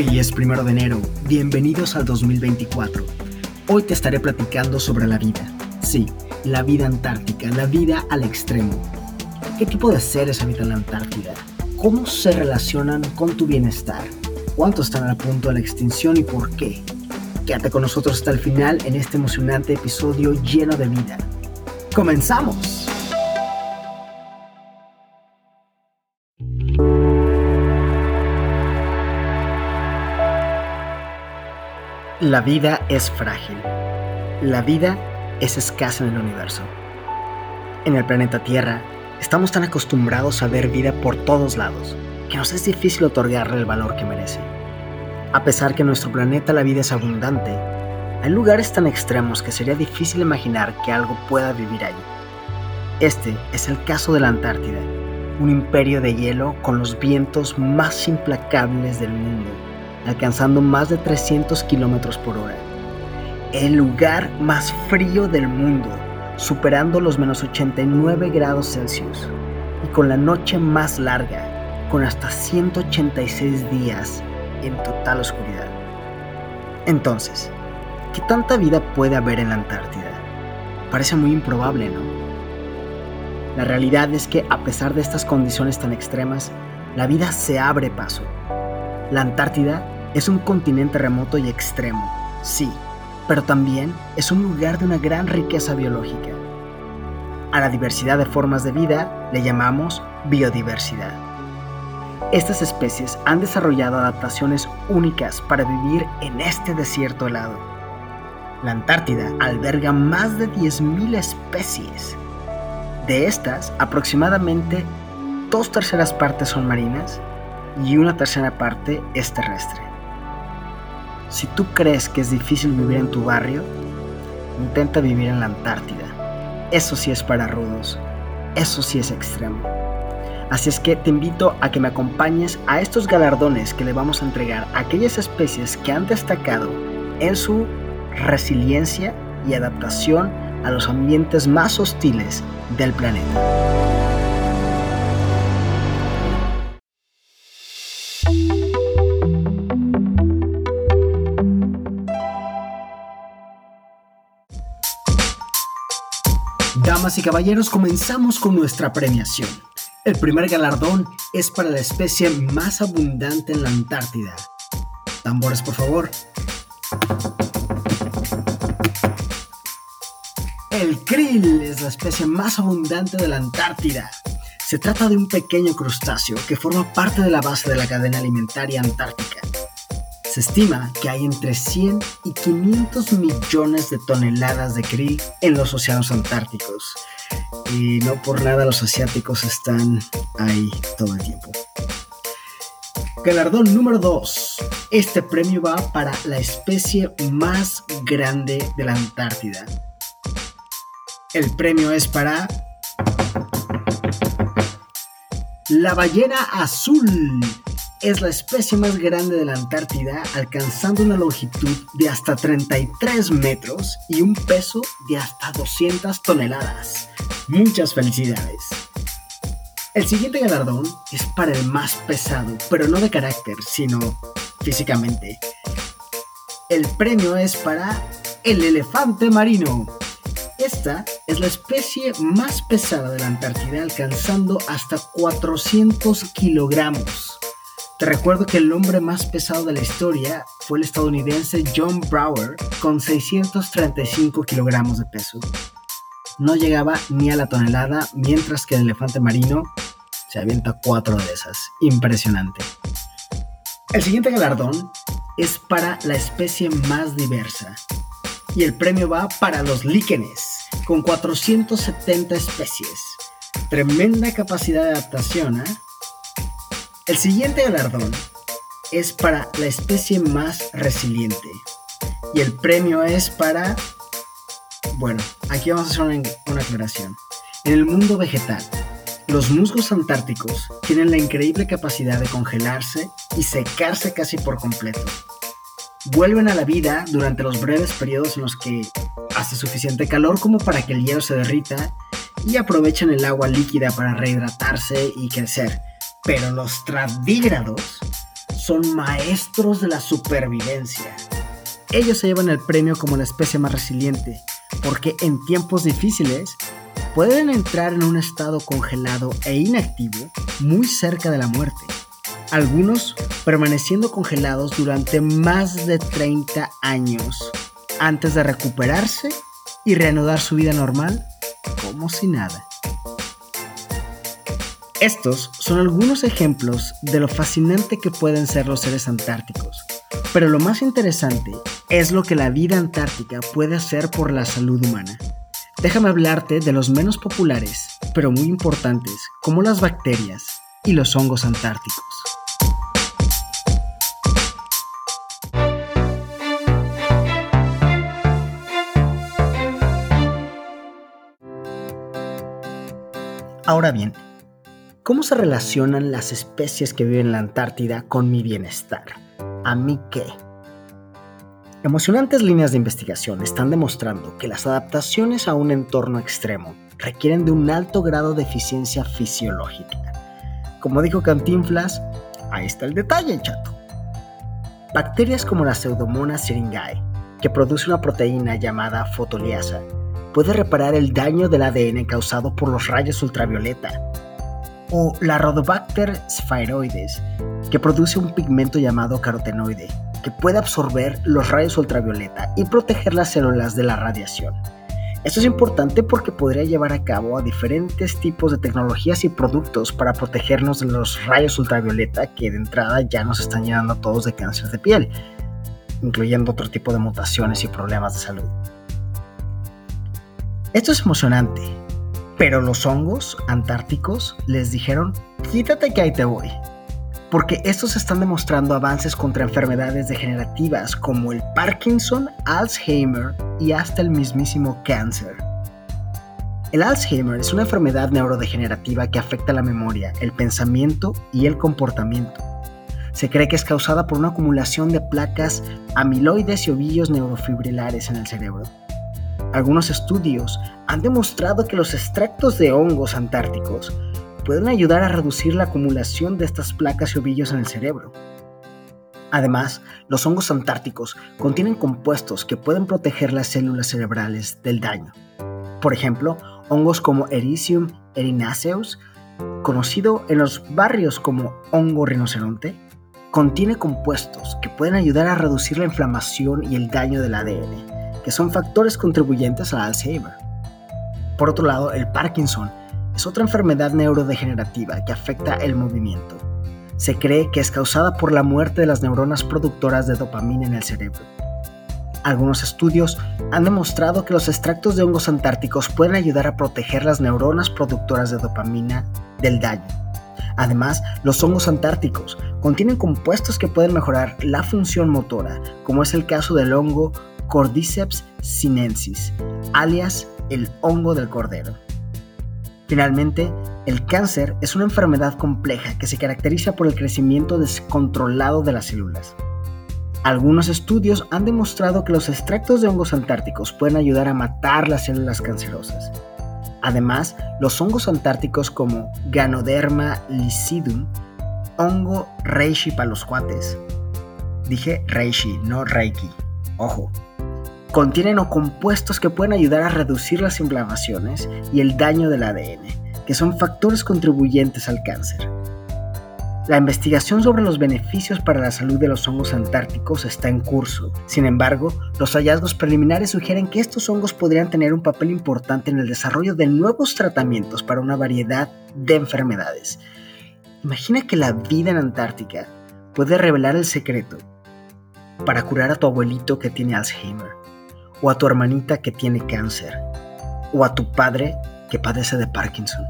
Hoy es primero de enero, bienvenidos al 2024. Hoy te estaré platicando sobre la vida. Sí, la vida antártica, la vida al extremo. ¿Qué tipo de seres habitan la Antártida? ¿Cómo se relacionan con tu bienestar? ¿Cuántos están a punto de la extinción y por qué? Quédate con nosotros hasta el final en este emocionante episodio lleno de vida. ¡Comenzamos! La vida es frágil. La vida es escasa en el universo. En el planeta Tierra, estamos tan acostumbrados a ver vida por todos lados que nos es difícil otorgarle el valor que merece. A pesar que en nuestro planeta la vida es abundante, hay lugares tan extremos que sería difícil imaginar que algo pueda vivir allí. Este es el caso de la Antártida, un imperio de hielo con los vientos más implacables del mundo alcanzando más de 300 kilómetros por hora. El lugar más frío del mundo, superando los menos 89 grados Celsius, y con la noche más larga, con hasta 186 días en total oscuridad. Entonces, ¿qué tanta vida puede haber en la Antártida? Parece muy improbable, ¿no? La realidad es que a pesar de estas condiciones tan extremas, la vida se abre paso la Antártida es un continente remoto y extremo, sí, pero también es un lugar de una gran riqueza biológica. A la diversidad de formas de vida le llamamos biodiversidad. Estas especies han desarrollado adaptaciones únicas para vivir en este desierto helado. La Antártida alberga más de 10.000 especies. De estas, aproximadamente dos terceras partes son marinas y una tercera parte es terrestre. Si tú crees que es difícil vivir en tu barrio, intenta vivir en la Antártida. Eso sí es para rudos, eso sí es extremo. Así es que te invito a que me acompañes a estos galardones que le vamos a entregar a aquellas especies que han destacado en su resiliencia y adaptación a los ambientes más hostiles del planeta. Damas y caballeros, comenzamos con nuestra premiación. El primer galardón es para la especie más abundante en la Antártida. Tambores, por favor. El krill es la especie más abundante de la Antártida. Se trata de un pequeño crustáceo que forma parte de la base de la cadena alimentaria antártica. Se estima que hay entre 100 y 500 millones de toneladas de krill en los océanos antárticos. Y no por nada los asiáticos están ahí todo el tiempo. Galardón número 2. Este premio va para la especie más grande de la Antártida. El premio es para la ballena azul es la especie más grande de la Antártida, alcanzando una longitud de hasta 33 metros y un peso de hasta 200 toneladas. Muchas felicidades. El siguiente galardón es para el más pesado, pero no de carácter, sino físicamente. El premio es para el elefante marino. Esta es la especie más pesada de la Antártida, alcanzando hasta 400 kilogramos. Te recuerdo que el hombre más pesado de la historia fue el estadounidense John Brower con 635 kilogramos de peso. No llegaba ni a la tonelada, mientras que el elefante marino se avienta cuatro de esas. Impresionante. El siguiente galardón es para la especie más diversa. Y el premio va para los líquenes, con 470 especies. Tremenda capacidad de adaptación, ¿eh? El siguiente galardón es para la especie más resiliente. Y el premio es para... Bueno, aquí vamos a hacer una, una aclaración. En el mundo vegetal, los musgos antárticos tienen la increíble capacidad de congelarse y secarse casi por completo. Vuelven a la vida durante los breves periodos en los que hace suficiente calor como para que el hielo se derrita y aprovechan el agua líquida para rehidratarse y crecer pero los tardígrados son maestros de la supervivencia. Ellos se llevan el premio como la especie más resiliente, porque en tiempos difíciles pueden entrar en un estado congelado e inactivo muy cerca de la muerte. Algunos permaneciendo congelados durante más de 30 años antes de recuperarse y reanudar su vida normal como si nada. Estos son algunos ejemplos de lo fascinante que pueden ser los seres antárticos, pero lo más interesante es lo que la vida antártica puede hacer por la salud humana. Déjame hablarte de los menos populares, pero muy importantes, como las bacterias y los hongos antárticos. Ahora bien, ¿cómo se relacionan las especies que viven en la Antártida con mi bienestar? ¿A mí qué? Emocionantes líneas de investigación están demostrando que las adaptaciones a un entorno extremo requieren de un alto grado de eficiencia fisiológica. Como dijo Cantinflas, ahí está el detalle, chato. Bacterias como la Pseudomonas syringae, que produce una proteína llamada fotoliasa, puede reparar el daño del ADN causado por los rayos ultravioleta. O la Rhodobacter spheroides, que produce un pigmento llamado carotenoide, que puede absorber los rayos ultravioleta y proteger las células de la radiación. Esto es importante porque podría llevar a cabo a diferentes tipos de tecnologías y productos para protegernos de los rayos ultravioleta que de entrada ya nos están llevando a todos de cáncer de piel, incluyendo otro tipo de mutaciones y problemas de salud. Esto es emocionante, pero los hongos antárticos les dijeron, quítate que ahí te voy porque estos están demostrando avances contra enfermedades degenerativas como el Parkinson, Alzheimer y hasta el mismísimo cáncer. El Alzheimer es una enfermedad neurodegenerativa que afecta la memoria, el pensamiento y el comportamiento. Se cree que es causada por una acumulación de placas amiloides y ovillos neurofibrilares en el cerebro. Algunos estudios han demostrado que los extractos de hongos antárticos pueden ayudar a reducir la acumulación de estas placas y ovillos en el cerebro. Además, los hongos antárticos contienen compuestos que pueden proteger las células cerebrales del daño. Por ejemplo, hongos como Ericium erinaceus, conocido en los barrios como hongo rinoceronte, contiene compuestos que pueden ayudar a reducir la inflamación y el daño del ADN, que son factores contribuyentes al Alzheimer. Por otro lado, el Parkinson es otra enfermedad neurodegenerativa que afecta el movimiento. Se cree que es causada por la muerte de las neuronas productoras de dopamina en el cerebro. Algunos estudios han demostrado que los extractos de hongos antárticos pueden ayudar a proteger las neuronas productoras de dopamina del daño. Además, los hongos antárticos contienen compuestos que pueden mejorar la función motora, como es el caso del hongo Cordyceps sinensis, alias el hongo del cordero. Finalmente, el cáncer es una enfermedad compleja que se caracteriza por el crecimiento descontrolado de las células. Algunos estudios han demostrado que los extractos de hongos antárticos pueden ayudar a matar las células cancerosas. Además, los hongos antárticos como Ganoderma licidum, hongo reishi para los dije reishi, no reiki, ojo, contienen o compuestos que pueden ayudar a reducir las inflamaciones y el daño del ADN, que son factores contribuyentes al cáncer. La investigación sobre los beneficios para la salud de los hongos antárticos está en curso. Sin embargo, los hallazgos preliminares sugieren que estos hongos podrían tener un papel importante en el desarrollo de nuevos tratamientos para una variedad de enfermedades. Imagina que la vida en Antártica puede revelar el secreto para curar a tu abuelito que tiene Alzheimer o a tu hermanita que tiene cáncer, o a tu padre que padece de Parkinson.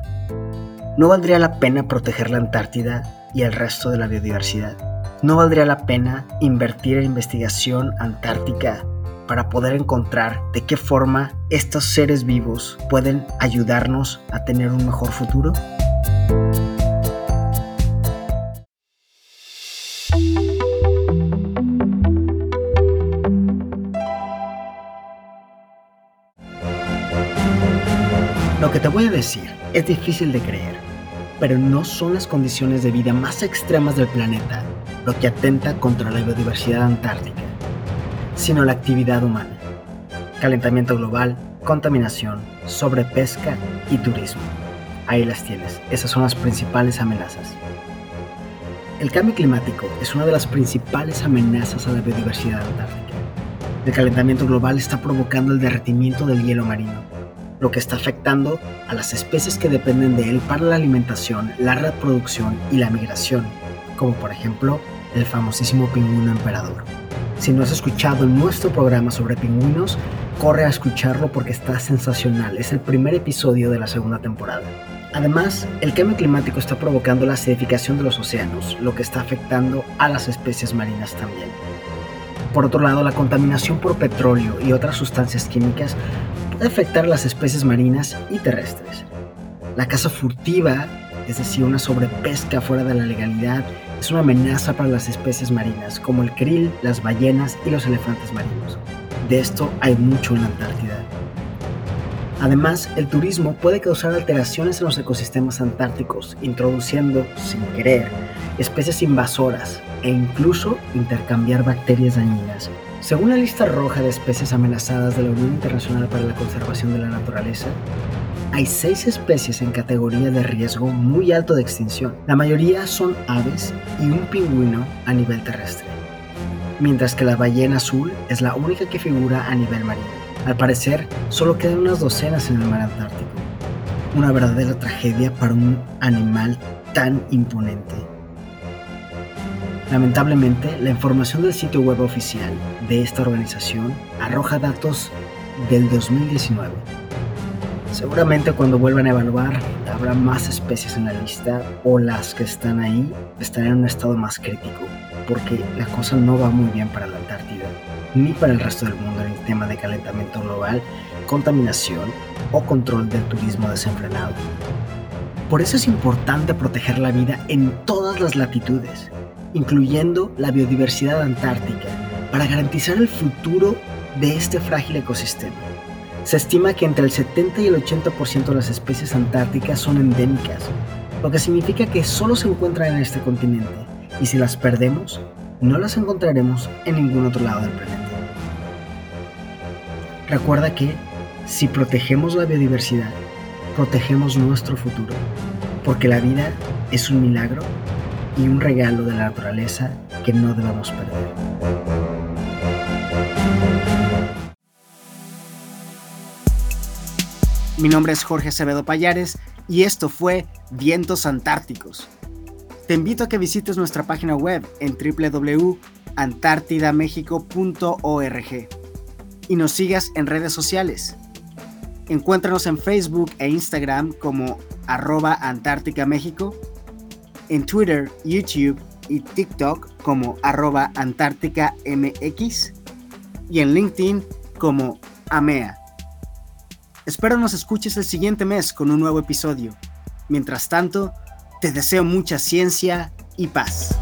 ¿No valdría la pena proteger la Antártida y el resto de la biodiversidad? ¿No valdría la pena invertir en investigación antártica para poder encontrar de qué forma estos seres vivos pueden ayudarnos a tener un mejor futuro? Lo que te voy a decir es difícil de creer, pero no son las condiciones de vida más extremas del planeta lo que atenta contra la biodiversidad antártica, sino la actividad humana, calentamiento global, contaminación, sobrepesca y turismo. Ahí las tienes, esas son las principales amenazas. El cambio climático es una de las principales amenazas a la biodiversidad antártica. El calentamiento global está provocando el derretimiento del hielo marino, lo que está afectando a las especies que dependen de él para la alimentación, la reproducción y la migración, como por ejemplo el famosísimo pingüino emperador. Si no has escuchado nuestro programa sobre pingüinos, corre a escucharlo porque está sensacional. Es el primer episodio de la segunda temporada. Además, el cambio climático está provocando la acidificación de los océanos, lo que está afectando a las especies marinas también. Por otro lado, la contaminación por petróleo y otras sustancias químicas puede afectar las especies marinas y terrestres. La caza furtiva, es decir, una sobrepesca fuera de la legalidad, es una amenaza para las especies marinas, como el krill, las ballenas y los elefantes marinos. De esto hay mucho en la Antártida. Además, el turismo puede causar alteraciones en los ecosistemas antárticos, introduciendo, sin querer, especies invasoras e incluso intercambiar bacterias dañinas. Según la lista roja de especies amenazadas de la Unión Internacional para la Conservación de la Naturaleza, hay seis especies en categoría de riesgo muy alto de extinción. La mayoría son aves y un pingüino a nivel terrestre, mientras que la ballena azul es la única que figura a nivel marino. Al parecer, solo quedan unas docenas en el mar Antártico. Una verdadera tragedia para un animal tan imponente. Lamentablemente, la información del sitio web oficial de esta organización arroja datos del 2019. Seguramente cuando vuelvan a evaluar habrá más especies en la lista o las que están ahí estarán en un estado más crítico, porque la cosa no va muy bien para la Antártida ni para el resto del mundo en el tema de calentamiento global, contaminación o control del turismo desenfrenado. Por eso es importante proteger la vida en todas las latitudes, incluyendo la biodiversidad antártica, para garantizar el futuro de este frágil ecosistema. Se estima que entre el 70 y el 80% de las especies antárticas son endémicas, lo que significa que solo se encuentran en este continente, y si las perdemos, no las encontraremos en ningún otro lado del planeta. Recuerda que si protegemos la biodiversidad, protegemos nuestro futuro, porque la vida es un milagro y un regalo de la naturaleza que no debemos perder. Mi nombre es Jorge Acevedo Payares y esto fue Vientos Antárticos. Te invito a que visites nuestra página web en www.antártidamexico.org y nos sigas en redes sociales. Encuéntranos en Facebook e Instagram como arroba Antártica México, en Twitter, YouTube y TikTok como arroba Antártica MX y en LinkedIn como AMEA. Espero nos escuches el siguiente mes con un nuevo episodio. Mientras tanto, te deseo mucha ciencia y paz.